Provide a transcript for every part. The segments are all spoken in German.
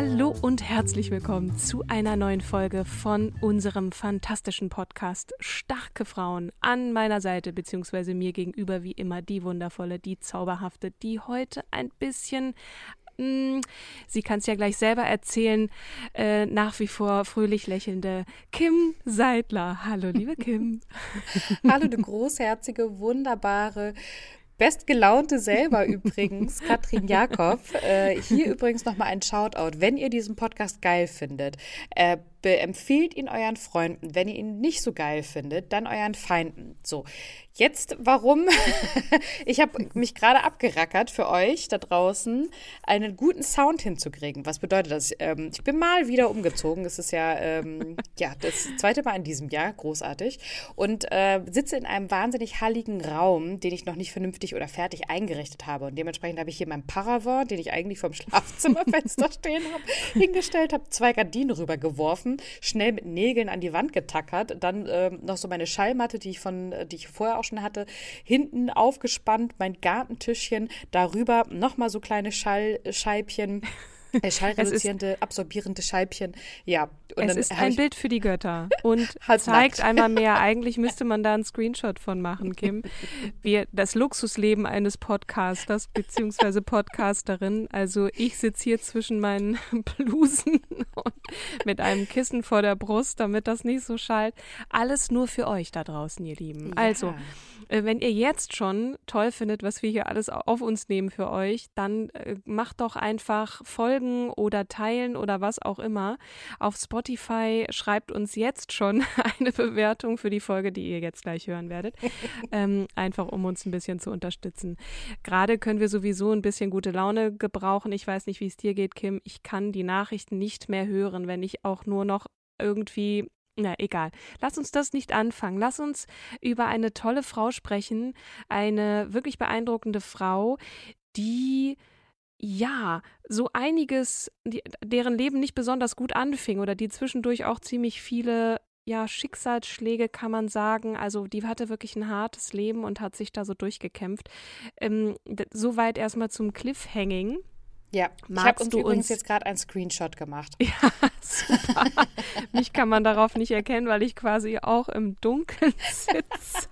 Hallo und herzlich willkommen zu einer neuen Folge von unserem fantastischen Podcast Starke Frauen an meiner Seite, beziehungsweise mir gegenüber wie immer die wundervolle, die zauberhafte, die heute ein bisschen mh, Sie kann es ja gleich selber erzählen, äh, nach wie vor fröhlich lächelnde Kim Seidler. Hallo, liebe Kim. Hallo, du großherzige, wunderbare, Bestgelaunte selber übrigens, Katrin Jakob. Äh, hier übrigens nochmal ein Shoutout. Wenn ihr diesen Podcast geil findet, äh, empfehlt ihn euren Freunden. Wenn ihr ihn nicht so geil findet, dann euren Feinden. So, jetzt warum? ich habe mich gerade abgerackert für euch da draußen, einen guten Sound hinzukriegen. Was bedeutet das? Ähm, ich bin mal wieder umgezogen. Es ist ja, ähm, ja das zweite Mal in diesem Jahr, großartig. Und äh, sitze in einem wahnsinnig halligen Raum, den ich noch nicht vernünftig oder fertig eingerichtet habe. Und dementsprechend habe ich hier meinen Paravent, den ich eigentlich vom Schlafzimmerfenster stehen habe, hingestellt, habe zwei Gardinen rübergeworfen geworfen, schnell mit Nägeln an die Wand getackert, dann ähm, noch so meine Schallmatte, die ich von, die ich vorher auch schon hatte, hinten aufgespannt, mein Gartentischchen, darüber nochmal so kleine Schallscheibchen. Äh, schallreduzierende, absorbierende Scheibchen. Ja. Und es ist ein Bild für die Götter und zeigt einmal mehr. Eigentlich müsste man da einen Screenshot von machen, Kim. Wir, das Luxusleben eines Podcasters bzw. Podcasterin. Also ich sitze hier zwischen meinen Blusen und mit einem Kissen vor der Brust, damit das nicht so schallt. Alles nur für euch da draußen, ihr Lieben. Ja. Also, äh, wenn ihr jetzt schon toll findet, was wir hier alles auf uns nehmen für euch, dann äh, macht doch einfach voll folgen oder teilen oder was auch immer. Auf Spotify schreibt uns jetzt schon eine Bewertung für die Folge, die ihr jetzt gleich hören werdet. ähm, einfach um uns ein bisschen zu unterstützen. Gerade können wir sowieso ein bisschen gute Laune gebrauchen. Ich weiß nicht, wie es dir geht, Kim. Ich kann die Nachrichten nicht mehr hören, wenn ich auch nur noch irgendwie na, egal. Lass uns das nicht anfangen. Lass uns über eine tolle Frau sprechen, eine wirklich beeindruckende Frau, die ja, so einiges, die, deren Leben nicht besonders gut anfing oder die zwischendurch auch ziemlich viele ja, Schicksalsschläge kann man sagen. Also die hatte wirklich ein hartes Leben und hat sich da so durchgekämpft. Ähm, Soweit erstmal zum Cliffhanging. Ja, Magst ich habe uns übrigens jetzt gerade einen Screenshot gemacht. Ja, super. Mich kann man darauf nicht erkennen, weil ich quasi auch im Dunkeln sitze.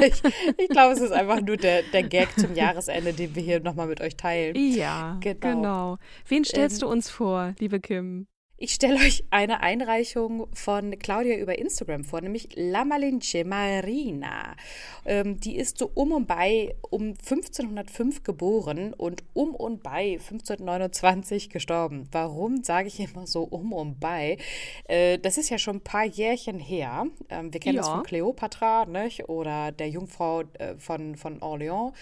ich, ich glaube, es ist einfach nur der, der Gag zum Jahresende, den wir hier nochmal mit euch teilen. Ja, genau. genau. Wen stellst ähm, du uns vor, liebe Kim? Ich stelle euch eine Einreichung von Claudia über Instagram vor, nämlich La Malinche Marina. Ähm, die ist so um und bei um 1505 geboren und um und bei 1529 gestorben. Warum sage ich immer so um und bei? Äh, das ist ja schon ein paar Jährchen her. Ähm, wir kennen ja. das von Cleopatra nicht? oder der Jungfrau äh, von, von Orléans.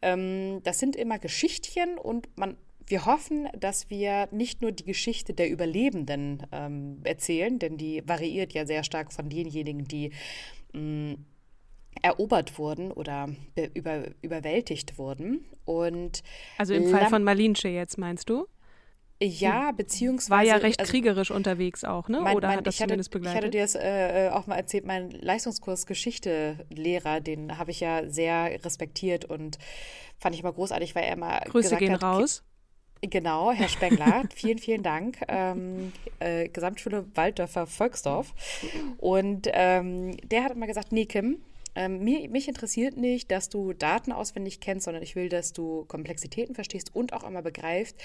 Ähm, das sind immer Geschichtchen und man wir hoffen, dass wir nicht nur die Geschichte der Überlebenden ähm, erzählen, denn die variiert ja sehr stark von denjenigen, die mh, mm, erobert wurden oder über, überwältigt wurden. Und also im Fall von Malinche jetzt meinst du? Ja, beziehungsweise. War ja recht also, kriegerisch unterwegs auch, ne? Mein, Oder mein, hat das zumindest hatte, begleitet? Ich hatte dir das äh, auch mal erzählt, mein Leistungskurs Geschichte-Lehrer, den habe ich ja sehr respektiert und fand ich immer großartig, weil er immer. Grüße gehen hat, raus. Genau, Herr Spengler, vielen, vielen Dank. Ähm, äh, Gesamtschule Walddörfer Volksdorf. Und ähm, der hat immer gesagt, nee, Kim, Ähm, mir, mich interessiert nicht, dass du Daten auswendig kennst, sondern ich will, dass du Komplexitäten verstehst und auch immer begreifst,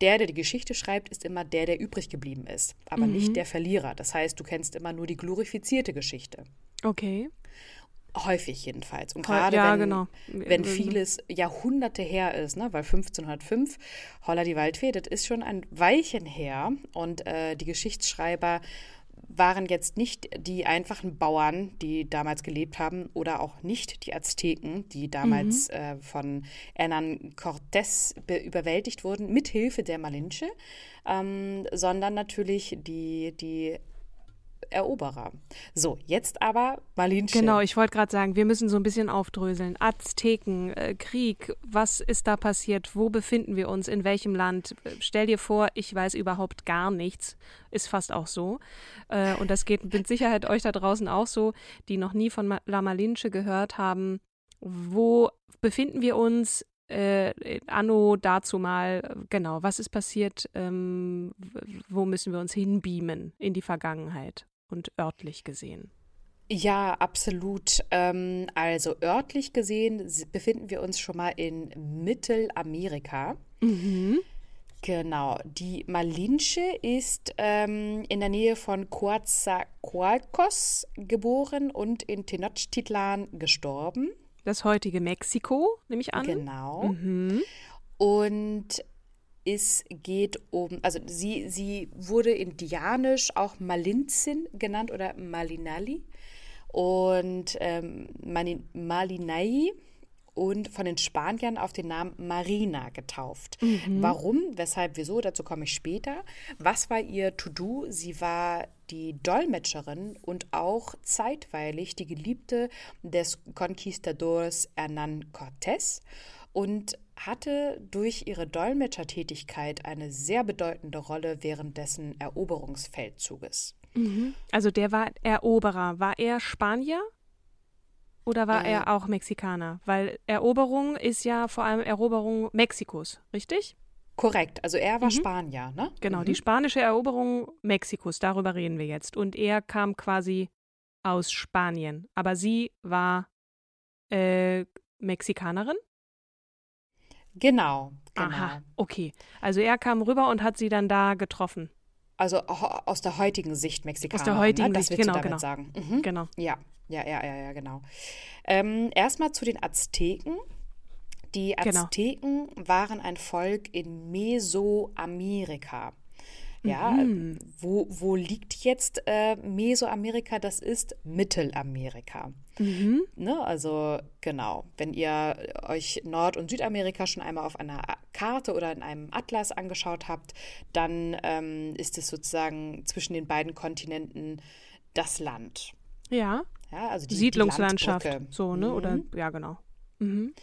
der, der die Geschichte schreibt, ist immer der, der übrig geblieben ist, aber mhm. nicht der Verlierer. Das heißt, du kennst immer nur die glorifizierte Geschichte. Okay. Häufig jedenfalls. Und gerade ja, wenn, genau. wenn vieles Jahrhunderte her ist, ne? weil 1505, Holla die Waldfee, das ist schon ein Weilchen her. Und äh, die Geschichtsschreiber waren jetzt nicht die einfachen Bauern, die damals gelebt haben, oder auch nicht die Azteken, die damals mhm. äh, von Hernán Cortés überwältigt wurden, mithilfe der Malinche, ähm, sondern natürlich die, die Eroberer. So, jetzt aber Malinche. Genau, ich wollte gerade sagen, wir müssen so ein bisschen aufdröseln. Azteken, äh, Krieg, was ist da passiert? Wo befinden wir uns? In welchem Land? Stell dir vor, ich weiß überhaupt gar nichts. Ist fast auch so. Äh, und das geht mit Sicherheit euch da draußen auch so, die noch nie von La Malinche gehört haben. Wo befinden wir uns? äh, anno dazu mal, genau, was ist passiert, ähm, wo müssen wir uns hinbeamen in die Vergangenheit und örtlich gesehen? Ja, absolut. Ähm, also örtlich gesehen befinden wir uns schon mal in Mittelamerika. Mhm. Genau. Die Malinche ist ähm, in der Nähe von Coatzacoalcos geboren und in Tenochtitlan gestorben. Das heutige Mexiko, nehme ich an. Genau. Mhm. Und es geht um, also sie, sie wurde indianisch auch Malinzin genannt oder Malinali und ähm, Malinai und von den Spaniern auf den Namen Marina getauft. Mhm. Warum, weshalb, wieso, dazu komme ich später. Was war ihr To-Do? Sie war die Dolmetscherin und auch zeitweilig die Geliebte des Conquistadors Hernán Cortés und hatte durch ihre Dolmetschertätigkeit eine sehr bedeutende Rolle während dessen Eroberungsfeldzuges. Mhm. Also der war Eroberer. War er Spanier? Oder war äh, er auch Mexikaner? Weil Eroberung ist ja vor allem Eroberung Mexikos, richtig? Korrekt, also er war mhm. Spanier, ne? Genau, mhm. die spanische Eroberung Mexikos, darüber reden wir jetzt. Und er kam quasi aus Spanien, aber sie war äh, Mexikanerin? Genau, genau. Aha, okay. Also er kam rüber und hat sie dann da getroffen. Also aus der heutigen Sicht Mexikaner. Aus der heutigen ne? das Sicht, genau, damit genau. sagen. Mhm. Genau. Ja, ja, ja, ja, ja, genau. Ähm, Erstmal zu den Azteken. Die genau. Azteken genau. waren ein Volk in Mesoamerika. Ja, mhm. wo, wo liegt jetzt äh, Mesoamerika? Das ist Mittelamerika. Mhm. Ne, also genau, wenn ihr euch Nord- und Südamerika schon einmal auf einer Karte oder in einem Atlas angeschaut habt, dann ähm, ist es sozusagen zwischen den beiden Kontinenten das Land. Ja. Ja, also die Siedlungslandschaft, die so, ne? Mhm. Oder ja, genau. Mhm.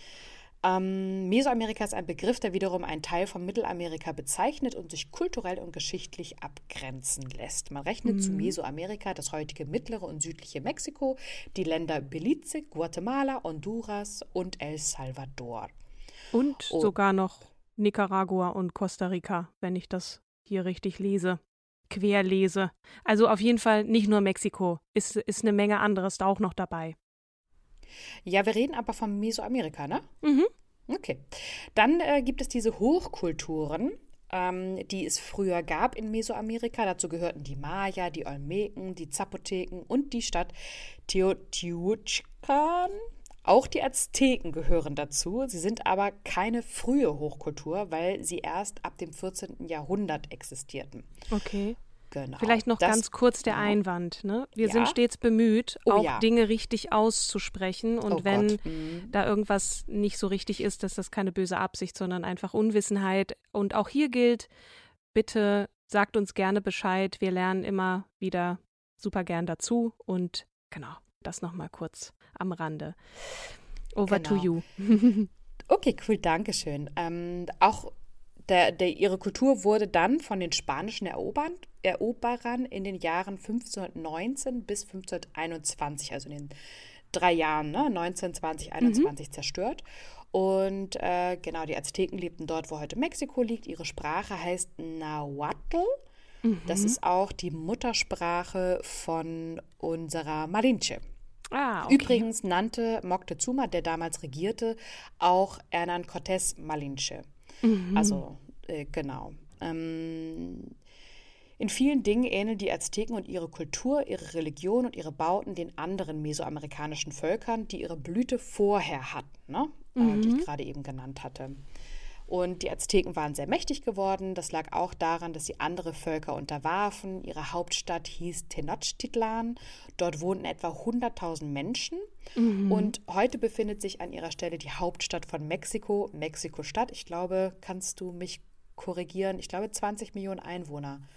Ähm, Mesoamerika ist ein Begriff, der wiederum einen Teil von Mittelamerika bezeichnet und sich kulturell und geschichtlich abgrenzen lässt. Man rechnet mhm. zu Mesoamerika das heutige mittlere und südliche Mexiko, die Länder Belize, Guatemala, Honduras und El Salvador. Und oh. sogar noch Nicaragua und Costa Rica, wenn ich das hier richtig lese querlese. Also auf jeden Fall nicht nur Mexiko, ist, ist eine Menge anderes da auch noch dabei. Ja, wir reden aber von Mesoamerika, ne? Mhm. Okay. Dann äh, gibt es diese Hochkulturen, ähm, die es früher gab in Mesoamerika. Dazu gehörten die Maya, die Olmeken, die Zapoteken und die Stadt Teotihuacan. Auch die Azteken gehören dazu. Sie sind aber keine frühe Hochkultur, weil sie erst ab dem 14. Jahrhundert existierten. Okay. Genau. Vielleicht noch das, ganz kurz der genau. Einwand. Ne? Wir ja? sind stets bemüht, oh, auch ja. Dinge richtig auszusprechen. Und oh wenn mhm. da irgendwas nicht so richtig ist, ist das keine böse Absicht, sondern einfach Unwissenheit. Und auch hier gilt, bitte sagt uns gerne Bescheid. Wir lernen immer wieder super gern dazu. Und genau, das nochmal kurz am Rande. Over genau. to you. okay, cool, danke schön. Ähm, auch der, der, ihre Kultur wurde dann von den spanischen Erobern, Eroberern in den Jahren 1519 bis 1521, also in den drei Jahren, ne, 19, 20, 21 mhm. zerstört. Und äh, genau, die Azteken lebten dort, wo heute Mexiko liegt. Ihre Sprache heißt Nahuatl. Mhm. Das ist auch die Muttersprache von unserer Malinche. Ah, okay. Übrigens nannte Moctezuma, der damals regierte, auch Hernán Cortés Malinche. Mhm. Also, äh, genau. Ähm, in vielen Dingen ähneln die Azteken und ihre Kultur, ihre Religion und ihre Bauten den anderen mesoamerikanischen Völkern, die ihre Blüte vorher hatten, ne? Mhm. äh, die ich mhm. gerade eben genannt hatte. Und die Azteken waren sehr mächtig geworden. Das lag auch daran, dass sie andere Völker unterwarfen. Ihre Hauptstadt hieß Tenochtitlan. Dort wohnten etwa 100.000 Menschen. Mhm. Und heute befindet sich an ihrer Stelle die Hauptstadt von Mexiko, Mexiko-Stadt. Ich glaube, kannst du mich korrigieren? Ich glaube, 20 Millionen Einwohner.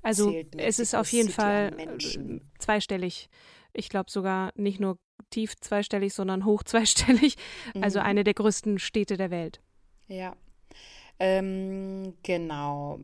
Also es ist auf jeden Fall äh, zweistellig. Ich glaube sogar nicht nur tief zweistellig, sondern hoch zweistellig. Also mhm. eine der größten Städte der Welt. Ja, ähm, genau.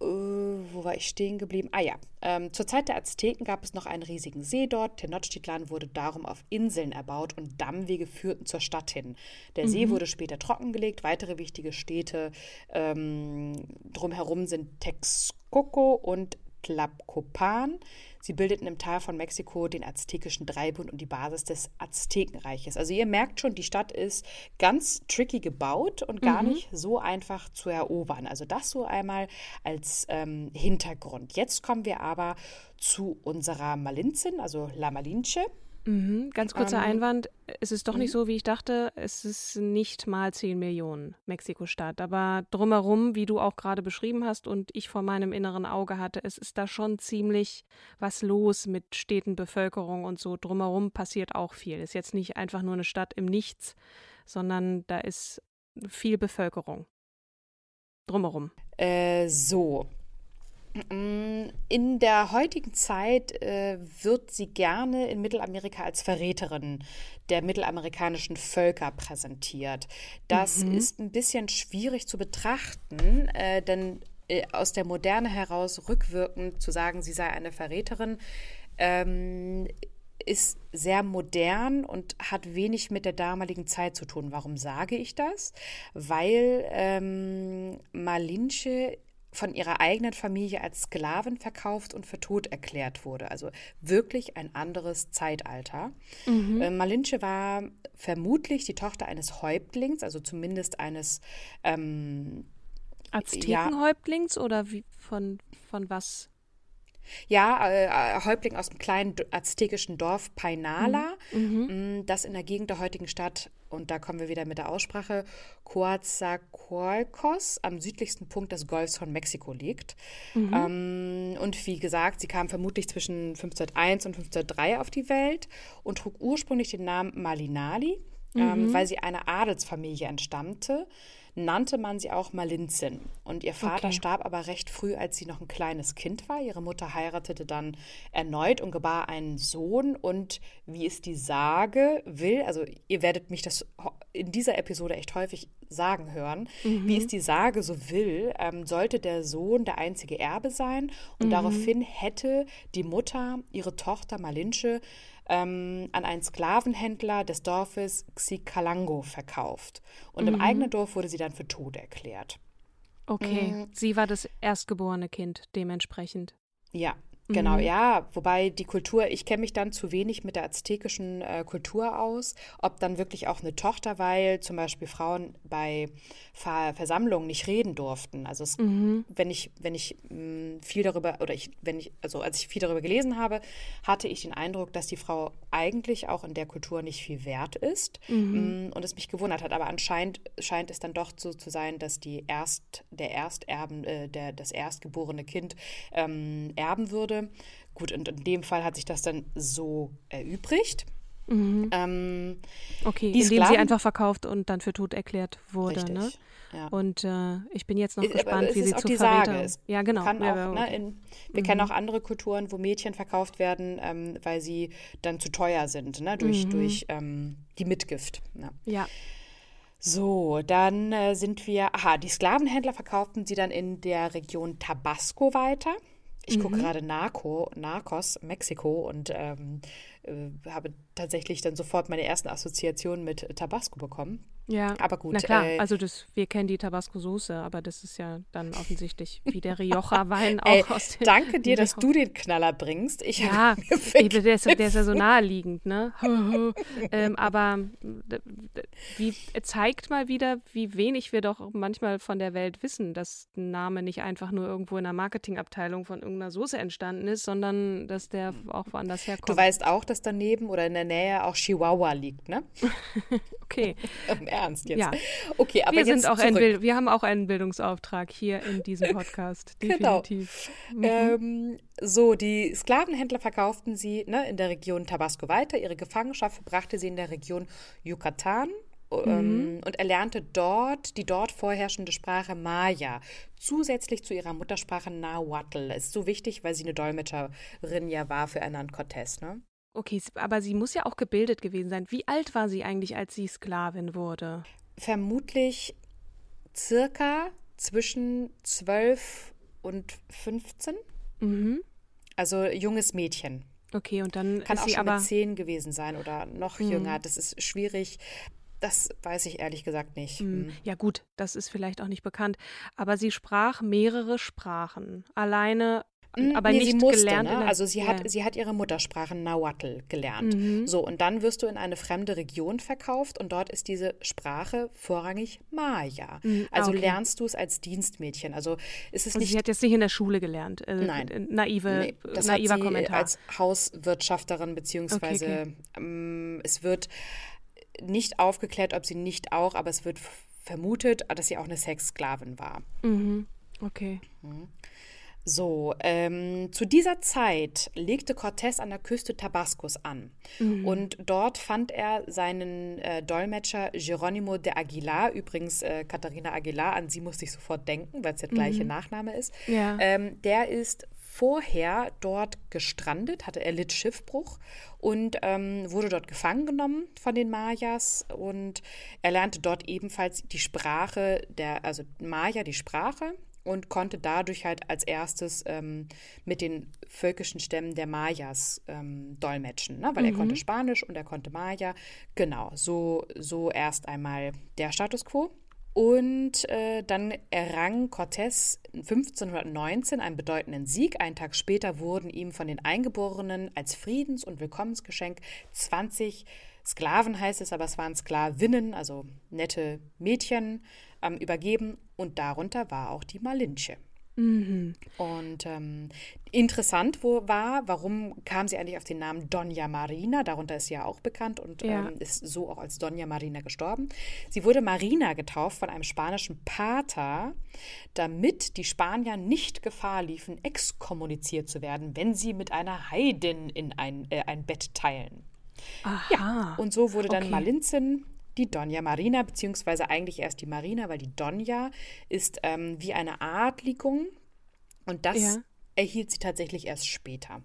Äh, wo war ich stehen geblieben? Ah ja, ähm, zur Zeit der Azteken gab es noch einen riesigen See dort. Tenochtitlan wurde darum auf Inseln erbaut und Dammwege führten zur Stadt hin. Der mhm. See wurde später trockengelegt. Weitere wichtige Städte ähm, drumherum sind Texcoco und Tlacopan. Sie bildeten im Tal von Mexiko den aztekischen Dreibund und die Basis des Aztekenreiches. Also ihr merkt schon, die Stadt ist ganz tricky gebaut und gar mhm. nicht so einfach zu erobern. Also das so einmal als ähm, Hintergrund. Jetzt kommen wir aber zu unserer Malinzin, also La Malinche. Mhm, ganz kurzer ähm, Einwand. Es ist doch nicht mhm. so, wie ich dachte. Es ist nicht mal 10 Millionen Mexiko-Stadt. Aber drumherum, wie du auch gerade beschrieben hast und ich vor meinem inneren Auge hatte, es ist da schon ziemlich was los mit Städten, Bevölkerung und so. Drumherum passiert auch viel. Ist jetzt nicht einfach nur eine Stadt im Nichts, sondern da ist viel Bevölkerung. Drumherum. Äh, so, in der heutigen Zeit äh, wird sie gerne in Mittelamerika als Verräterin der mittelamerikanischen Völker präsentiert. Das mhm. ist ein bisschen schwierig zu betrachten, äh, denn äh, aus der Moderne heraus rückwirkend zu sagen, sie sei eine Verräterin, ähm, ist sehr modern und hat wenig mit der damaligen Zeit zu tun. Warum sage ich das? Weil ähm, Malinche von ihrer eigenen Familie als Sklavin verkauft und für tot erklärt wurde. Also wirklich ein anderes Zeitalter. Mhm. Äh, Malinche war vermutlich die Tochter eines Häuptlings, also zumindest eines ähm, Aztekenhäuptlings ja, oder wie, von, von was? Ja, äh, Häuptling aus dem kleinen aztekischen Dorf Painala, mhm. Mm, das in der Gegend der heutigen Stadt und da kommen wir wieder mit der Aussprache, Coatzacoalcos am südlichsten Punkt des Golfs von Mexiko liegt. Mhm. Ähm, und wie gesagt, sie kam vermutlich zwischen 1501 und 1503 auf die Welt und trug ursprünglich den Namen Malinali, ähm, mhm. ähm, weil sie einer Adelsfamilie entstammte nannte man sie auch Malinzin. Und ihr Vater okay. starb aber recht früh, als sie noch ein kleines Kind war. Ihre Mutter heiratete dann erneut und gebar einen Sohn. Und wie es die Sage will, also ihr werdet mich das in dieser Episode echt häufig sagen hören, mhm. wie es die Sage so will, ähm, sollte der Sohn der einzige Erbe sein. Und mhm. daraufhin hätte die Mutter ihre Tochter Malinche ähm, an einen Sklavenhändler des Dorfes Xikalango verkauft. Und mhm. im eigenen Dorf wurde sie dann für tot erklärt. Okay, mhm. sie war das erstgeborene Kind dementsprechend. Ja, Genau, mhm. ja, wobei die Kultur, ich kenne mich dann zu wenig mit der aztekischen äh, Kultur aus, ob dann wirklich auch eine Tochter, weil zum Beispiel Frauen bei Ver Versammlungen nicht reden durften. Also es, mhm. wenn ich, wenn ich mh, mm, viel darüber, oder ich, wenn ich, also als ich viel darüber gelesen habe, hatte ich den Eindruck, dass die Frau eigentlich auch in der Kultur nicht viel wert ist mhm. mh, mm, und es mich gewundert hat. Aber anscheinend scheint es dann doch so zu sein, dass die erst, der Ersterben, äh, der, das erstgeborene Kind ähm, erben würde Gut, und in dem Fall hat sich das dann so erübrigt. Mhm. Ähm, okay, indem Sklaven, sie einfach verkauft und dann für tot erklärt wurde. Richtig, ne? Ja. Und äh, ich bin jetzt noch äh, gespannt, wie sie zu Verräter... Ist. Ja, genau. Kann ja, auch, ne, in, wir mhm. kennen auch andere Kulturen, wo Mädchen verkauft werden, ähm, weil sie dann zu teuer sind, ne? durch, mhm. durch ähm, die Mitgift. Ne? Ja. So, dann äh, sind wir, aha, die Sklavenhändler verkauften sie dann in der Region Tabasco weiter. Ich gucke mhm. gerade Narco, Narcos, Mexiko und ähm, äh, habe tatsächlich dann sofort meine ersten Assoziationen mit Tabasco bekommen. Ja, aber gut. Na klar, äh, also das, wir kennen die Tabasco-Soße, aber das ist ja dann offensichtlich wie der Rioja-Wein auch Ey, aus dem Danke dir, dass du den Knaller bringst. Ich ja, ey, der, ist, der ist ja so naheliegend, ne? ähm, aber wie zeigt mal wieder, wie wenig wir doch manchmal von der Welt wissen, dass ein Name nicht einfach nur irgendwo in der Marketingabteilung von irgendeiner Soße entstanden ist, sondern dass der auch woanders herkommt. Du weißt auch, dass daneben oder in der Nähe auch Chihuahua liegt, ne? okay. Ernst jetzt. Ja. Okay, aber wir jetzt sind auch zurück. ein wir haben auch einen Bildungsauftrag hier in diesem Podcast. Genau. Definitiv. Genau. Mhm. Ähm, so, die Sklavenhändler verkauften sie ne, in der Region Tabasco weiter. Ihre Gefangenschaft brachte sie in der Region Yucatan. Ähm, mhm. und erlernte dort die dort vorherrschende Sprache Maya, zusätzlich zu ihrer Muttersprache Nahuatl. Ist so wichtig, weil sie eine Dolmetscherin ja war für Hernán Cortés, ne? Okay, aber sie muss ja auch gebildet gewesen sein. Wie alt war sie eigentlich, als sie Sklavin wurde? Vermutlich circa zwischen 12 und 15. Mhm. Also junges Mädchen. Okay, und dann kann auch sie schon aber mit zehn gewesen sein oder noch mhm. jünger. Das ist schwierig. Das weiß ich ehrlich gesagt nicht. Mhm. Ja gut, das ist vielleicht auch nicht bekannt. Aber sie sprach mehrere Sprachen. Alleine hm, aber nee, nicht sie musste, gelernt. Ne? Also sie hat, sie hat ihre Muttersprache Nahuatl gelernt. Mhm. So, und dann wirst du in eine fremde Region verkauft und dort ist diese Sprache vorrangig Maya. Mhm. Also okay. lernst du es als Dienstmädchen. Also ist es also nicht. Sie hat jetzt nicht in der Schule gelernt. Also Nein. Naive, nee, das naiver hat sie Kommentar. als Hauswirtschafterin, beziehungsweise Okay, okay. Ähm, es wird nicht aufgeklärt, ob sie nicht auch, aber es wird vermutet, dass sie auch eine Sexsklavin war. Mhm. Okay. So, ähm, zu dieser Zeit legte Cortés an der Küste Tabascos an. Mhm. Und dort fand er seinen äh, Dolmetscher Geronimo de Aguilar, übrigens äh, Katharina Aguilar, an sie musste ich sofort denken, weil es der gleiche Nachname ist. Ja. Ähm, der ist vorher dort gestrandet, hatte erlitt Schiffbruch und ähm, wurde dort gefangen genommen von den Mayas und er lernte dort ebenfalls die Sprache der, also Maya, die Sprache und konnte dadurch halt als erstes ähm, mit den völkischen Stämmen der Mayas ähm, dolmetschen, ne? weil er konnte Spanisch und er konnte Maya. Genau, so, so erst einmal der Status quo. Und äh, dann errang Cortés 1519 einen bedeutenden Sieg. Einen Tag später wurden ihm von den Eingeborenen als Friedens- und Willkommensgeschenk 20 Sklaven heißt es, aber es waren Sklavinnen, also nette Mädchen, ähm, übergeben. Und darunter war auch die Malinche. Mhm. Und ähm, interessant wo war, warum kam sie eigentlich auf den Namen Dona Marina? Darunter ist sie ja auch bekannt und Ja. ähm, ist so auch als Dona Marina gestorben. Sie wurde Marina getauft von einem spanischen Pater, damit die Spanier nicht Gefahr liefen, exkommuniziert zu werden, wenn sie mit einer Heidin in ein, äh, ein Bett teilen. Aha. Ja, und so wurde dann okay. Malinzin die Donja Marina, beziehungsweise eigentlich erst die Marina, weil die Donja ist ähm, wie eine Adligung und das Ja. erhielt sie tatsächlich erst später.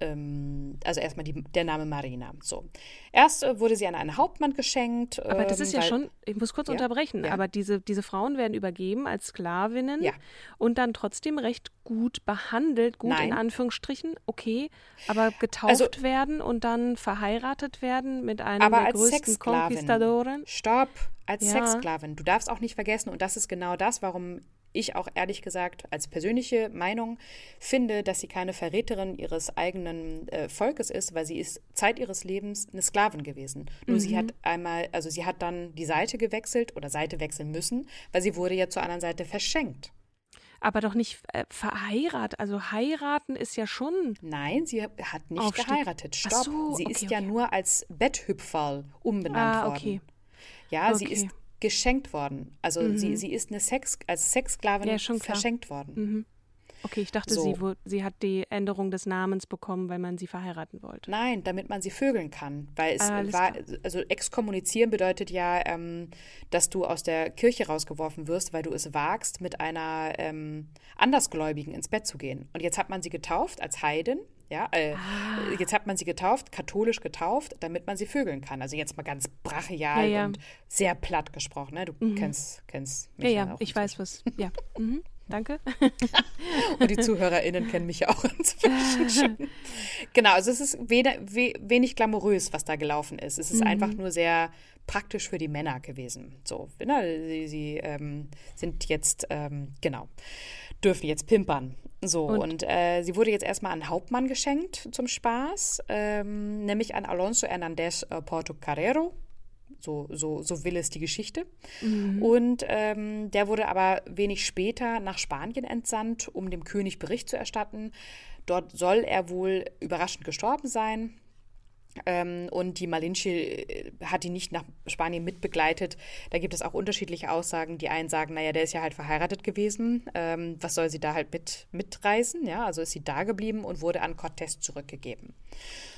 Ähm, also erstmal die, der Name Marina. So. Erst äh, wurde sie an einen Hauptmann geschenkt. Aber das ähm, ist ja weil- schon, ich muss kurz Ja, unterbrechen, ja. aber diese, diese Frauen werden übergeben als Sklavinnen Ja. und dann trotzdem recht gut behandelt, gut in Nein. Anführungsstrichen, okay, aber getauft Also- werden und dann verheiratet werden mit einem aber der als größten Sexsklavin. Conquistadoren. Stopp, als. Sexsklavin. Du darfst auch nicht vergessen, und das ist genau das, warum ich auch ehrlich gesagt als persönliche Meinung finde, dass sie keine Verräterin ihres eigenen äh, Volkes ist, weil sie ist Zeit ihres Lebens eine Sklavin gewesen. Nur sie hat einmal, also sie hat dann die Seite gewechselt oder Seite wechseln müssen, weil sie wurde ja zur anderen Seite verschenkt. Aber doch nicht äh, verheiratet. Also heiraten ist ja schon. Nein, sie hat nicht Aufstieg. geheiratet. Ach Stopp. so, sie okay, ist ja okay. nur als Betthüpferl umbenannt Ah, worden. okay. Ja, sie Okay. ist geschenkt worden. Also sie, sie ist eine Sex, als Sexsklavin Ja, verschenkt worden. Mhm. Okay, ich dachte, So. sie, sie hat die Änderung des Namens bekommen, weil man sie verheiraten wollte. Nein, damit man sie vögeln kann. Weil es Ah, war, also exkommunizieren bedeutet ja, ähm, dass du aus der Kirche rausgeworfen wirst, weil du es wagst, mit einer ähm, Andersgläubigen ins Bett zu gehen. Und jetzt hat man sie getauft als Heidin. Ja, äh, Ah. jetzt hat man sie getauft, katholisch getauft, damit man sie vögeln kann. Also jetzt mal ganz brachial Ja, ja. und sehr platt gesprochen. Ne? Du kennst, kennst Ja, mich ja, auch ich weiß was. Ja. Mhm. danke. Und die ZuhörerInnen kennen mich ja auch inzwischen schon. Genau, also es ist wenig glamourös, was da gelaufen ist. Es ist mhm. einfach nur sehr praktisch für die Männer gewesen. So, ne? sie, sie ähm, sind jetzt, ähm, genau, dürfen jetzt pimpern. So, und, und äh, sie wurde jetzt erstmal an Hauptmann geschenkt zum Spaß, ähm, nämlich an Alonso Hernández äh, Porto Carrero. So, so, so will es die Geschichte. Mhm. Und ähm, der wurde aber wenig später nach Spanien entsandt, um dem König Bericht zu erstatten. Dort soll er wohl überraschend gestorben sein. Ähm, und die Malinche äh, hat ihn nicht nach Spanien mitbegleitet. Da gibt es auch unterschiedliche Aussagen. Die einen sagen, naja, der ist ja halt verheiratet gewesen. Ähm, was soll sie da halt mit, mitreisen? Ja, also ist sie da geblieben und wurde an Cortés zurückgegeben.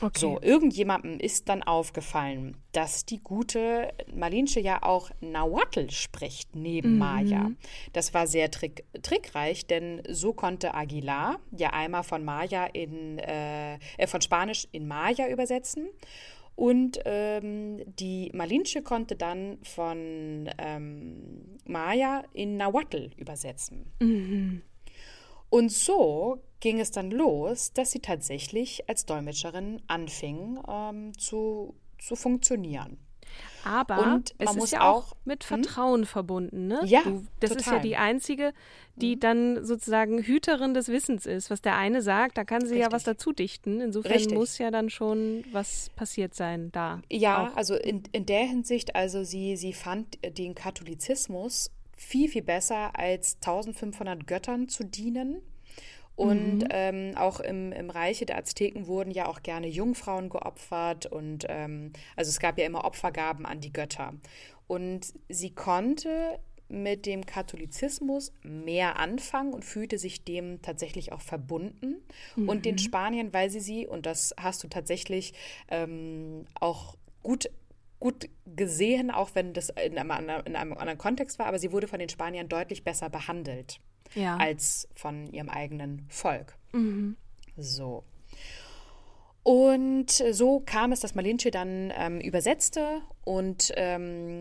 Okay. So, irgendjemandem ist dann aufgefallen, dass die gute Malinche ja auch Nahuatl spricht neben mhm. Maya. Das war sehr trick, trickreich, denn so konnte Aguilar ja einmal von Maya in äh, äh von Spanisch in Maya übersetzen. Und ähm, die Malinche konnte dann von ähm, Maya in Nahuatl übersetzen. Mhm. Und so ging es dann los, dass sie tatsächlich als Dolmetscherin anfing ähm, zu, zu funktionieren. Aber es ist ja auch, mit hm? Vertrauen hm? verbunden. Ne? Ja, du, das total. ist ja die einzige, die hm. dann sozusagen Hüterin des Wissens ist. Was der eine sagt, da kann sie Richtig. ja was dazu dichten. Insofern Richtig. muss ja dann schon was passiert sein da. Ja, auch. also in, in der Hinsicht, also sie, sie fand den Katholizismus viel, viel besser als 1500 Göttern zu dienen. Und mhm. ähm, auch im, im Reiche der Azteken wurden ja auch gerne Jungfrauen geopfert. Und ähm, also es gab ja immer Opfergaben an die Götter. Und sie konnte mit dem Katholizismus mehr anfangen und fühlte sich dem tatsächlich auch verbunden. Mhm. Und den mhm. Spaniern, weil sie sie, und das hast du tatsächlich ähm, auch gut gut gesehen, auch wenn das in einem, in einem anderen Kontext war, aber sie wurde von den Spaniern deutlich besser behandelt ja. als von ihrem eigenen Volk. Mhm. So. Und so kam es, dass Malinche dann ähm, übersetzte und ähm,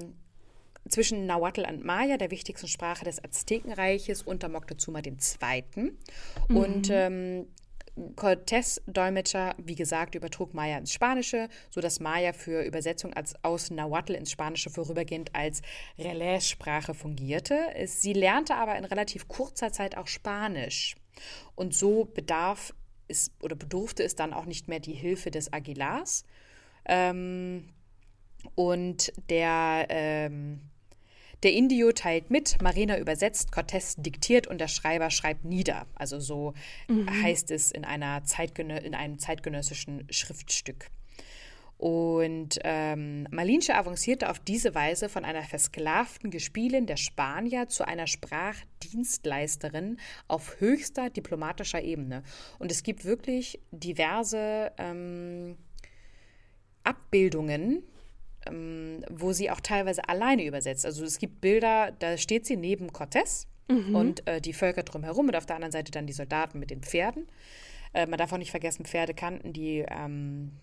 zwischen Nahuatl und Maya, der wichtigsten Sprache des Aztekenreiches, unter Moctezuma II. Mhm. Und ähm, Cortés Dolmetscher, wie gesagt, übertrug Maya ins Spanische, sodass Maya für Übersetzung als, aus Nahuatl ins Spanische vorübergehend als Relais-Sprache fungierte. Sie lernte aber in relativ kurzer Zeit auch Spanisch. Und so bedarf es oder bedurfte es dann auch nicht mehr die Hilfe des Aguilars. Ähm, und der ähm, der Indio teilt mit, Marina übersetzt, Cortés diktiert und der Schreiber schreibt nieder. Also so mhm. heißt es in, einer Zeitgenö in einem zeitgenössischen Schriftstück. Und ähm, Malinche avancierte auf diese Weise von einer versklavten Gespielin der Spanier zu einer Sprachdienstleisterin auf höchster diplomatischer Ebene. Und es gibt wirklich diverse ähm, Abbildungen ähm, wo sie auch teilweise alleine übersetzt. Also es gibt Bilder, da steht sie neben Cortés mhm. und äh, die Völker drumherum und auf der anderen Seite dann die Soldaten mit den Pferden. Äh, man darf auch nicht vergessen, Pferde kannten die, ähm,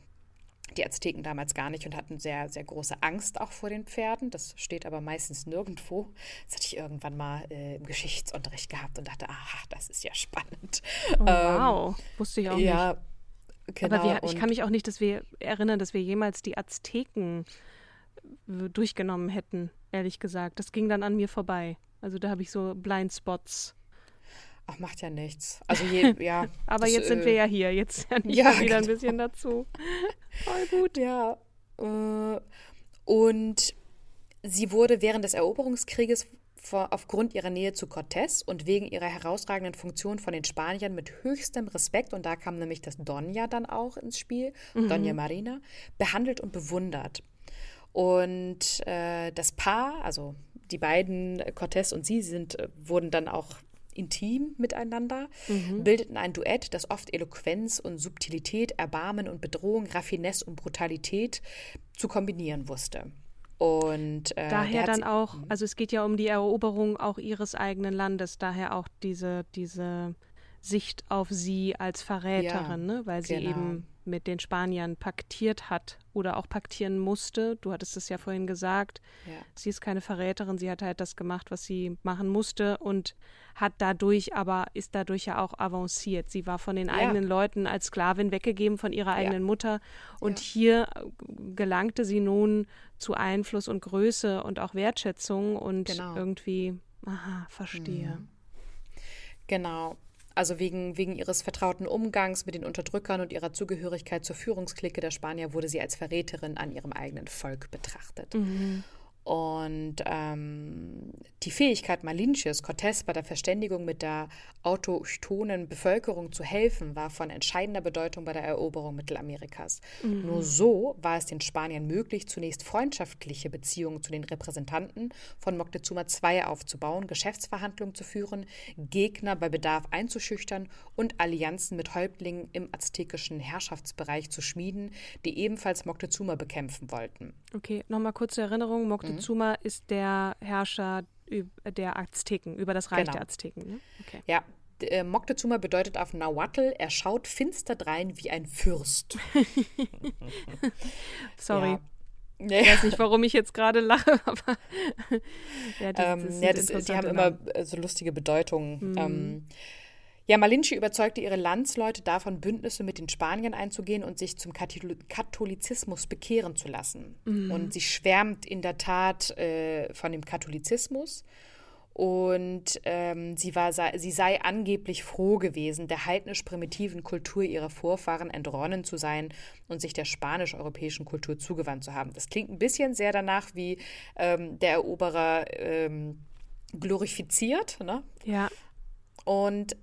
die Azteken damals gar nicht und hatten sehr, sehr große Angst auch vor den Pferden. Das steht aber meistens nirgendwo. Das hatte ich irgendwann mal äh, im Geschichtsunterricht gehabt und dachte, aha, das ist ja spannend. Oh, wow, ähm, wusste ich auch ja, nicht. Genau, aber wir, ich kann mich auch nicht dass wir erinnern, dass wir jemals die Azteken durchgenommen hätten, ehrlich gesagt. Das ging dann an mir vorbei. Also da habe ich so Blindspots. Ach, macht ja nichts. Also je, ja. Aber das, jetzt sind äh, wir ja hier. Jetzt ja wieder genau. ein bisschen dazu. Voll gut. Ja. Äh, und sie wurde während des Eroberungskrieges vor, aufgrund ihrer Nähe zu Cortés und wegen ihrer herausragenden Funktion von den Spaniern mit höchstem Respekt, und da kam nämlich das Doña dann auch ins Spiel, mhm. Doña Marina, behandelt und bewundert. Und äh, das Paar, also die beiden, Cortés und sie, sind, äh, wurden dann auch intim miteinander, mhm. bildeten ein Duett, das oft Eloquenz und Subtilität, Erbarmen und Bedrohung, Raffinesse und Brutalität zu kombinieren wusste. Und äh, daher dann auch, mhm. also es geht ja um die Eroberung auch ihres eigenen Landes, daher auch diese, diese Sicht auf sie als Verräterin, ja, ne? weil sie genau. eben mit den Spaniern paktiert hat oder auch paktieren musste. Du hattest es ja vorhin gesagt. Ja. Sie ist keine Verräterin, sie hat halt das gemacht, was sie machen musste und hat dadurch aber, ist dadurch ja auch avanciert. Sie war von den ja. eigenen Leuten als Sklavin weggegeben von ihrer eigenen ja. Mutter und hier äh, gelangte sie nun zu Einfluss und Größe und auch Wertschätzung und genau. irgendwie, aha, verstehe. Mhm. Genau. Also wegen, wegen ihres vertrauten Umgangs mit den Unterdrückern und ihrer Zugehörigkeit zur Führungsklicke der Spanier wurde sie als Verräterin an ihrem eigenen Volk betrachtet. Mhm. Und ähm, die Fähigkeit Malinches, Cortés bei der Verständigung mit der autochthonen Bevölkerung zu helfen, war von entscheidender Bedeutung bei der Eroberung Mittelamerikas. Mhm. Nur so war es den Spaniern möglich, zunächst freundschaftliche Beziehungen zu den Repräsentanten von Moctezuma II aufzubauen, Geschäftsverhandlungen zu führen, Gegner bei Bedarf einzuschüchtern und Allianzen mit Häuptlingen im aztekischen Herrschaftsbereich zu schmieden, die ebenfalls Moctezuma bekämpfen wollten. Okay, nochmal kurze Erinnerung. Moctezuma Moctezuma mhm. ist der Herrscher der Azteken, über das Reich genau. der Azteken. Ne? Okay. Ja, äh, Moctezuma bedeutet auf Nahuatl, er schaut finster drein wie ein Fürst. Sorry. Ja. Ich weiß nicht, warum ich jetzt gerade lache, aber ja, das ähm, ja, das, die haben immer so lustige Bedeutungen. Mhm. Ähm, ja, Malinche überzeugte ihre Landsleute davon, Bündnisse mit den Spaniern einzugehen und sich zum Katholizismus bekehren zu lassen. Mhm. Und sie schwärmt in der Tat äh, von dem Katholizismus. Und ähm, sie, war, sie sei angeblich froh gewesen, der heidnisch-primitiven Kultur ihrer Vorfahren entronnen zu sein und sich der spanisch-europäischen Kultur zugewandt zu haben. Das klingt ein bisschen sehr danach, wie ähm, der Eroberer ähm, glorifiziert. Ne? Ja. Und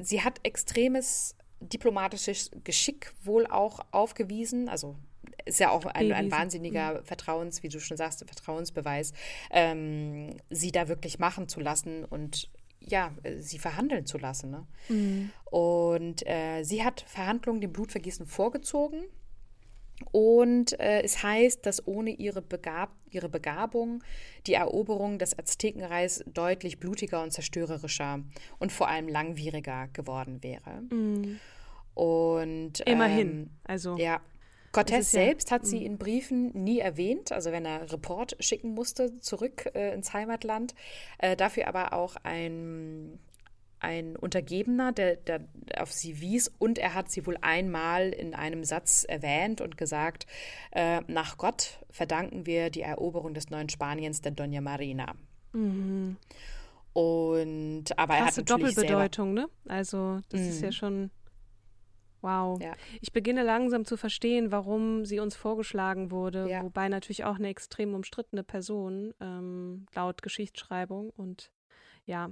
sie hat extremes diplomatisches Geschick wohl auch aufgewiesen. Also ist ja auch ein, ein wahnsinniger mhm. Vertrauens, wie du schon sagst, Vertrauensbeweis, ähm, sie da wirklich machen zu lassen und ja, sie verhandeln zu lassen. Ne? Mhm. Und äh, sie hat Verhandlungen dem Blutvergießen vorgezogen und äh, es heißt, dass ohne ihre, Begab ihre Begabung die Eroberung des Aztekenreichs deutlich blutiger und zerstörerischer und vor allem langwieriger geworden wäre. Mm. Und immerhin, ähm, also ja. Cortés selbst hat sie mm. in Briefen nie erwähnt, also wenn er Report schicken musste zurück äh, ins Heimatland. Äh, dafür aber auch ein ein Untergebener, der, der auf sie wies und er hat sie wohl einmal in einem Satz erwähnt und gesagt, äh, nach Gott verdanken wir die Eroberung des neuen Spaniens der Dona Marina. Mhm. Und aber Krasse er hat natürlich Doppelbedeutung, ne? Also das mhm. ist ja schon Wow. Ja. Ich beginne langsam zu verstehen, warum sie uns vorgeschlagen wurde, ja. wobei natürlich auch eine extrem umstrittene Person ähm, laut Geschichtsschreibung und ja,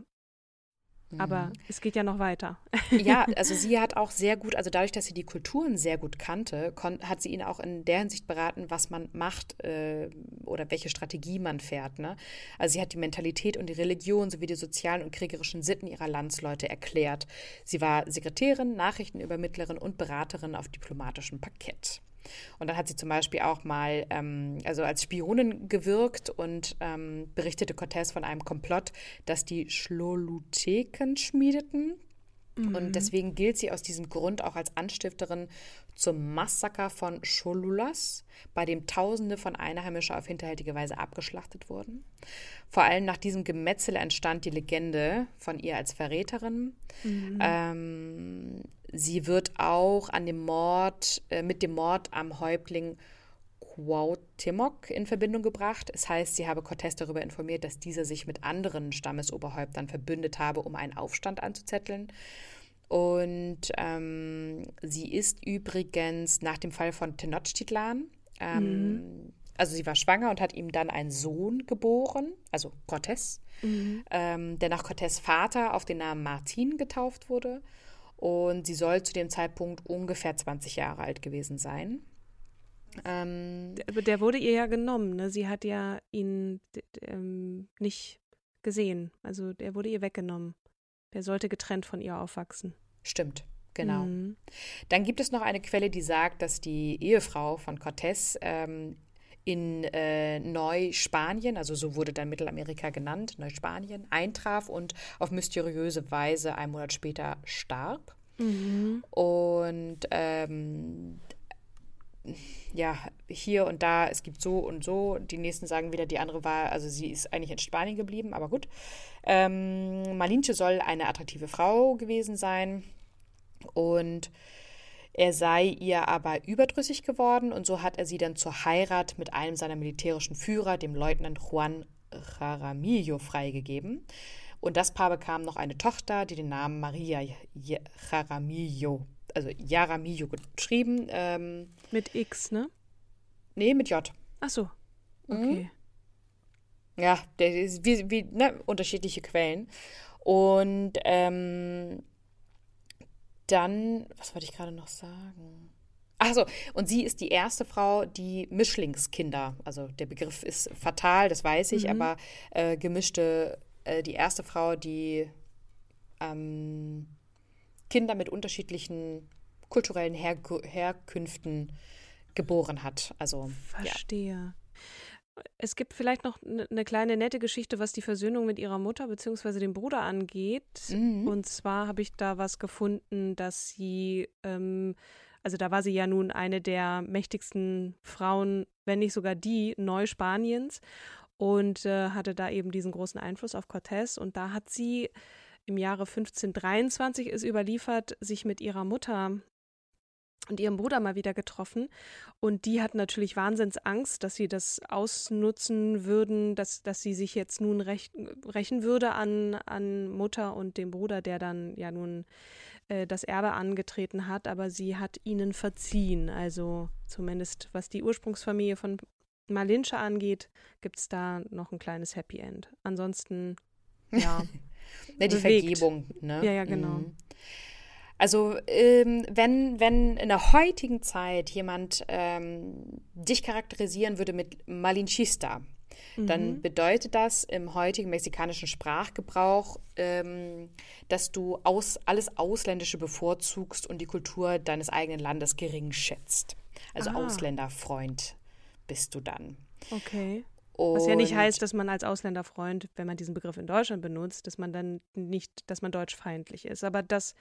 aber mhm. es geht ja noch weiter. Ja, also sie hat auch sehr gut, also dadurch, dass sie die Kulturen sehr gut kannte, hat sie ihn auch in der Hinsicht beraten, was man macht äh, oder welche Strategie man fährt. Ne? Also sie hat die Mentalität und die Religion sowie die sozialen und kriegerischen Sitten ihrer Landsleute erklärt. Sie war Sekretärin, Nachrichtenübermittlerin und Beraterin auf diplomatischem Parkett. Und dann hat sie zum Beispiel auch mal ähm, also als Spionin gewirkt und ähm, berichtete Cortés von einem Komplott, das die Schlolutheken schmiedeten. Mhm. Und deswegen gilt sie aus diesem Grund auch als Anstifterin zum Massaker von Cholulas, bei dem Tausende von Einheimischen auf hinterhältige Weise abgeschlachtet wurden. Vor allem nach diesem Gemetzel entstand die Legende von ihr als Verräterin. Mhm. Ähm, sie wird auch an dem Mord, äh, mit dem Mord am Häuptling Cuauhtémoc in Verbindung gebracht. Es heißt, sie habe Cortés darüber informiert, dass dieser sich mit anderen Stammesoberhäuptern verbündet habe, um einen Aufstand anzuzetteln. Und ähm, sie ist übrigens nach dem Fall von Tenochtitlan, ähm, mhm. also sie war schwanger und hat ihm dann einen Sohn geboren, also Cortés, mhm. ähm, der nach Cortés Vater auf den Namen Martin getauft wurde. Und sie soll zu dem Zeitpunkt ungefähr 20 Jahre alt gewesen sein. Ähm, der, der wurde ihr ja genommen, ne? Sie hat ja ihn ähm, nicht gesehen. Also der wurde ihr weggenommen. Der sollte getrennt von ihr aufwachsen. Stimmt, genau. Mhm. Dann gibt es noch eine Quelle, die sagt, dass die Ehefrau von Cortés ähm, in äh, Neuspanien, also so wurde dann Mittelamerika genannt, Neuspanien, eintraf und auf mysteriöse Weise einen Monat später starb. Mhm. Und ähm, ja, hier und da, es gibt so und so. Die nächsten sagen wieder, die andere war, also sie ist eigentlich in Spanien geblieben, aber gut. Ähm, Malinche soll eine attraktive Frau gewesen sein und er sei ihr aber überdrüssig geworden und so hat er sie dann zur Heirat mit einem seiner militärischen Führer, dem Leutnant Juan Jaramillo, freigegeben. Und das Paar bekam noch eine Tochter, die den Namen Maria Jaramillo also Jaramillo geschrieben. Ähm, mit X, ne? Nee, mit J. Ach so. Mhm. Okay. Mhm. Ja, der ist wie, wie ne, unterschiedliche Quellen. Und ähm, dann, was wollte ich gerade noch sagen? Achso, und sie ist die erste Frau, die Mischlingskinder, also der Begriff ist fatal, das weiß ich, mhm. aber äh, gemischte, äh, die erste Frau, die ähm, Kinder mit unterschiedlichen kulturellen Her Herkünften geboren hat. Also verstehe. Ja. Es gibt vielleicht noch eine kleine nette Geschichte, was die Versöhnung mit ihrer Mutter bzw. dem Bruder angeht. Mhm. Und zwar habe ich da was gefunden, dass sie, ähm, also da war sie ja nun eine der mächtigsten Frauen, wenn nicht sogar die Neuspaniens und äh, hatte da eben diesen großen Einfluss auf Cortés. Und da hat sie im Jahre 1523 ist überliefert, sich mit ihrer Mutter und ihrem Bruder mal wieder getroffen. Und die hat natürlich Wahnsinnsangst, dass sie das ausnutzen würden, dass, dass sie sich jetzt nun rech, rächen würde an, an Mutter und dem Bruder, der dann ja nun äh, das Erbe angetreten hat. Aber sie hat ihnen verziehen. Also zumindest was die Ursprungsfamilie von Malinche angeht, gibt es da noch ein kleines Happy End. Ansonsten, ja. Ne, die. Vergebung, ne? Ja, ja, genau. Mhm. Also ähm, wenn, wenn in der heutigen Zeit jemand ähm, dich charakterisieren würde mit Malinchista, mhm. dann bedeutet das im heutigen mexikanischen Sprachgebrauch, ähm, dass du aus, alles Ausländische bevorzugst und die Kultur deines eigenen Landes gering schätzt. Also ah. Ausländerfreund bist du dann. Okay. Und Was ja nicht heißt, dass man als Ausländerfreund, wenn man diesen Begriff in Deutschland benutzt, dass man dann nicht, dass man deutschfeindlich ist. Aber das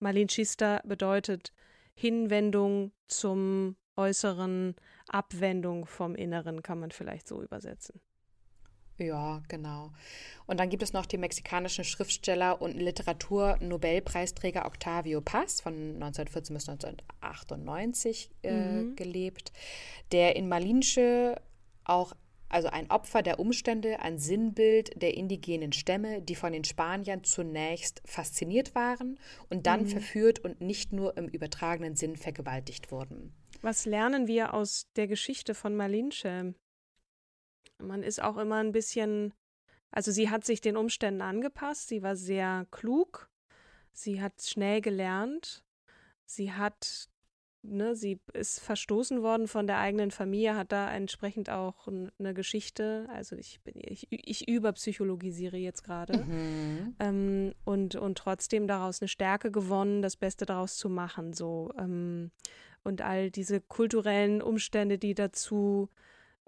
Malinchista bedeutet Hinwendung zum Äußeren, Abwendung vom Inneren, kann man vielleicht so übersetzen. Ja, genau. Und dann gibt es noch den mexikanischen Schriftsteller und Literaturnobelpreisträger Octavio Paz von 1914 bis 1998 äh, mhm. gelebt, der in Malinche auch also ein Opfer der Umstände, ein Sinnbild der indigenen Stämme, die von den Spaniern zunächst fasziniert waren und dann mhm. verführt und nicht nur im übertragenen Sinn vergewaltigt wurden. Was lernen wir aus der Geschichte von Malinche? Man ist auch immer ein bisschen, also sie hat sich den Umständen angepasst, sie war sehr klug, sie hat schnell gelernt, sie hat ne, sie ist verstoßen worden von der eigenen Familie, hat da entsprechend auch eine Geschichte. Also ich bin, ich, ich überpsychologisiere jetzt gerade. Mhm. Ähm, und, und trotzdem daraus eine Stärke gewonnen, das Beste daraus zu machen. So. Ähm, und all diese kulturellen Umstände, die dazu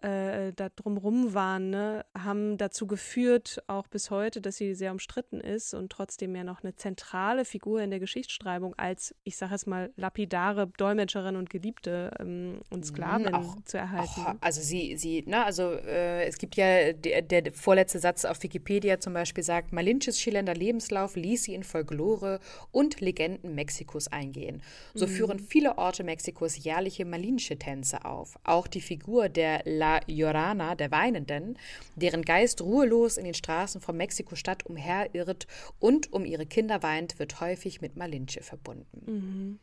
äh, da drumrum waren, ne, haben dazu geführt, auch bis heute, dass sie sehr umstritten ist und trotzdem ja noch eine zentrale Figur in der Geschichtsschreibung als, ich sage es mal, lapidare Dolmetscherin und Geliebte ähm, und mhm, Sklavin auch, zu erhalten. Auch, also sie, sie, ne, also äh, es gibt ja der, der, vorletzte Satz auf Wikipedia zum Beispiel sagt, Malinches schillernder Lebenslauf ließ sie in Folklore und Legenden Mexikos eingehen. So mhm. führen viele Orte Mexikos jährliche Malinche-Tänze auf. Auch die Figur der La La Llorana, der Weinenden, deren Geist ruhelos in den Straßen von Mexiko-Stadt umherirrt und um ihre Kinder weint, wird häufig mit Malinche verbunden. Mhm.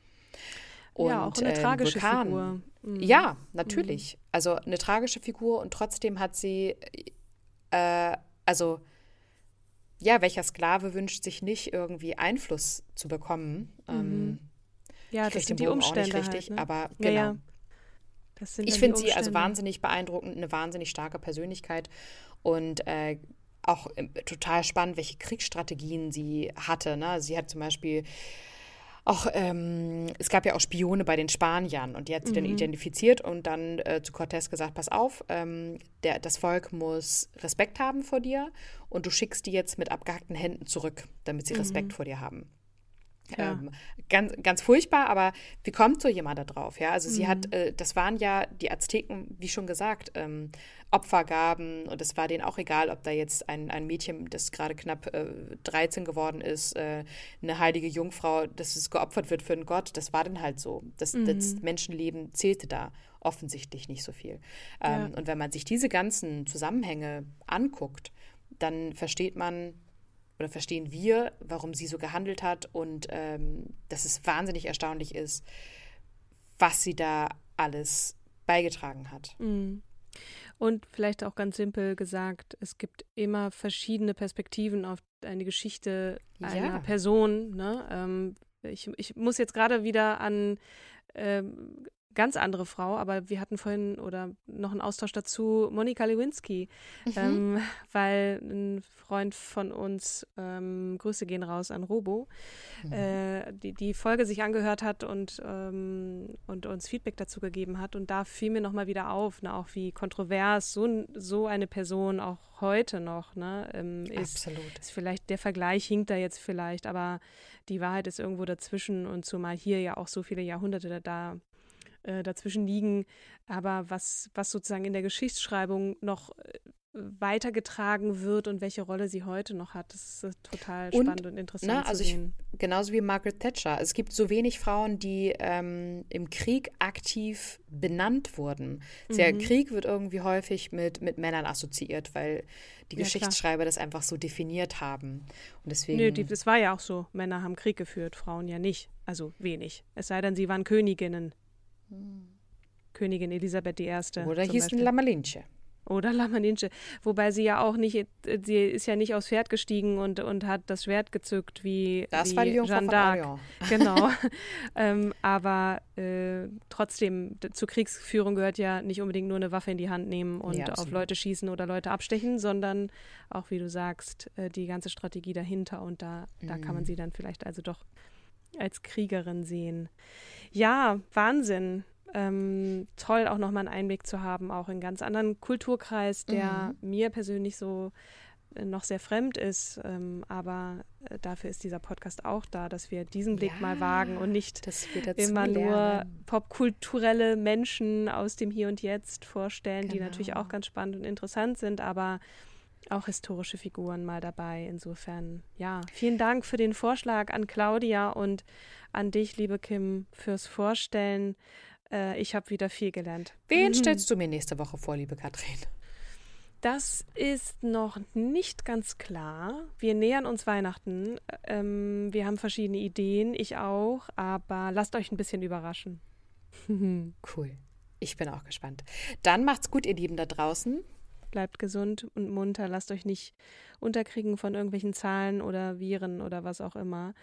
Und, ja, auch eine äh, tragische Vulkan. Figur. Mhm. Ja, natürlich. Mhm. Also eine tragische Figur und trotzdem hat sie, äh, also ja, welcher Sklave wünscht sich nicht irgendwie Einfluss zu bekommen? Mhm. Ähm, ja, das sind die Umstände richtig, halt, ne? aber genau. Ja, ja ich finde sie also wahnsinnig beeindruckend, eine wahnsinnig starke Persönlichkeit und äh, auch äh, total spannend, welche Kriegsstrategien sie hatte. Ne? Sie hat zum Beispiel auch, ähm, es gab ja auch Spione bei den Spaniern und die hat sie mhm. dann identifiziert und dann äh, zu Cortés gesagt, pass auf, ähm, der, das Volk muss Respekt haben vor dir und du schickst die jetzt mit abgehackten Händen zurück, damit sie mhm. Respekt vor dir haben. Ja. Ähm, ganz, ganz furchtbar, aber wie kommt so jemand da drauf? Ja, also sie mhm. hat, äh, das waren ja die Azteken, wie schon gesagt, ähm, Opfergaben und es war denen auch egal, ob da jetzt ein, ein Mädchen, das gerade knapp äh, 13 geworden ist, äh, eine heilige Jungfrau, dass es geopfert wird für einen Gott, das war dann halt so. Das, mhm. das Menschenleben zählte da offensichtlich nicht so viel. Ähm, ja. Und wenn man sich diese ganzen Zusammenhänge anguckt, dann versteht man, oder verstehen wir, warum sie so gehandelt hat und ähm, dass es wahnsinnig erstaunlich ist, was sie da alles beigetragen hat. Mhm. Und vielleicht auch ganz simpel gesagt, es gibt immer verschiedene Perspektiven auf eine Geschichte einer ja. Person. Ne? Ähm, ich, ich muss jetzt gerade wieder an ähm, ganz andere Frau, aber wir hatten vorhin oder noch einen Austausch dazu, Monika Lewinsky, mhm. ähm, weil ein Freund von uns, ähm, Grüße gehen raus an Robo, mhm. äh, die, die Folge sich angehört hat und, ähm, und uns Feedback dazu gegeben hat. Und da fiel mir nochmal wieder auf, ne, auch wie kontrovers so, so eine Person auch heute noch ne, ähm, ist. Absolut. Ist vielleicht der Vergleich hinkt da jetzt vielleicht, aber die Wahrheit ist irgendwo dazwischen und zumal hier ja auch so viele Jahrhunderte da äh, dazwischen liegen. Aber was, was sozusagen in der Geschichtsschreibung noch äh, weitergetragen wird und welche Rolle sie heute noch hat. Das ist äh, total spannend und, und interessant na, also zu sehen. Ich, genauso wie Margaret Thatcher. Es gibt so wenig Frauen, die ähm, im Krieg aktiv benannt wurden. Mhm. Der Krieg wird irgendwie häufig mit, mit Männern assoziiert, weil die ja, Geschichtsschreiber klar. das einfach so definiert haben. Und deswegen. Nö, die, das war ja auch so. Männer haben Krieg geführt, Frauen ja nicht. Also wenig. Es sei denn, sie waren Königinnen. Königin Elisabeth I. Oder hieß La Malinche. Oder La Malinche. Wobei sie ja auch nicht, sie ist ja nicht aufs Pferd gestiegen und, und hat das Schwert gezückt wie, das wie war die Jeanne d'Arc. Genau. ähm, aber äh, trotzdem, zur Kriegsführung gehört ja nicht unbedingt nur eine Waffe in die Hand nehmen und ja, auf Leute schießen oder Leute abstechen, sondern auch, wie du sagst, äh, die ganze Strategie dahinter. Und da, mhm. da kann man mhm. sie dann vielleicht also doch als Kriegerin sehen. Ja, Wahnsinn. Ähm, toll, auch nochmal einen Einblick zu haben, auch in einen ganz anderen Kulturkreis, der mhm. mir persönlich so äh, noch sehr fremd ist. Ähm, aber äh, dafür ist dieser Podcast auch da, dass wir diesen Blick ja, mal wagen und nicht immer nur popkulturelle Menschen aus dem Hier und Jetzt vorstellen, genau. die natürlich auch ganz spannend und interessant sind, aber auch historische Figuren mal dabei. Insofern, ja, vielen Dank für den Vorschlag an Claudia und an dich, liebe Kim, fürs Vorstellen. Äh, ich habe wieder viel gelernt. Wen mhm. stellst du mir nächste Woche vor, liebe Katrin? Das ist noch nicht ganz klar. Wir nähern uns Weihnachten. Ähm, wir haben verschiedene Ideen, ich auch, aber lasst euch ein bisschen überraschen. cool. Ich bin auch gespannt. Dann macht's gut, ihr Lieben da draußen bleibt gesund und munter, lasst euch nicht unterkriegen von irgendwelchen Zahlen oder Viren oder was auch immer.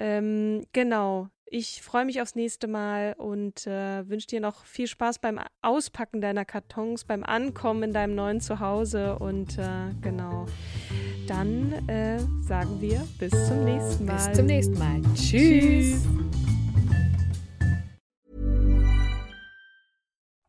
Ähm, genau, ich freue mich aufs nächste Mal und äh, wünsche dir noch viel Spaß beim Auspacken deiner Kartons, beim Ankommen in deinem neuen Zuhause und äh, genau. Dann äh, sagen wir bis zum nächsten Mal. Bis zum nächsten Mal. Tschüss. Tschüss.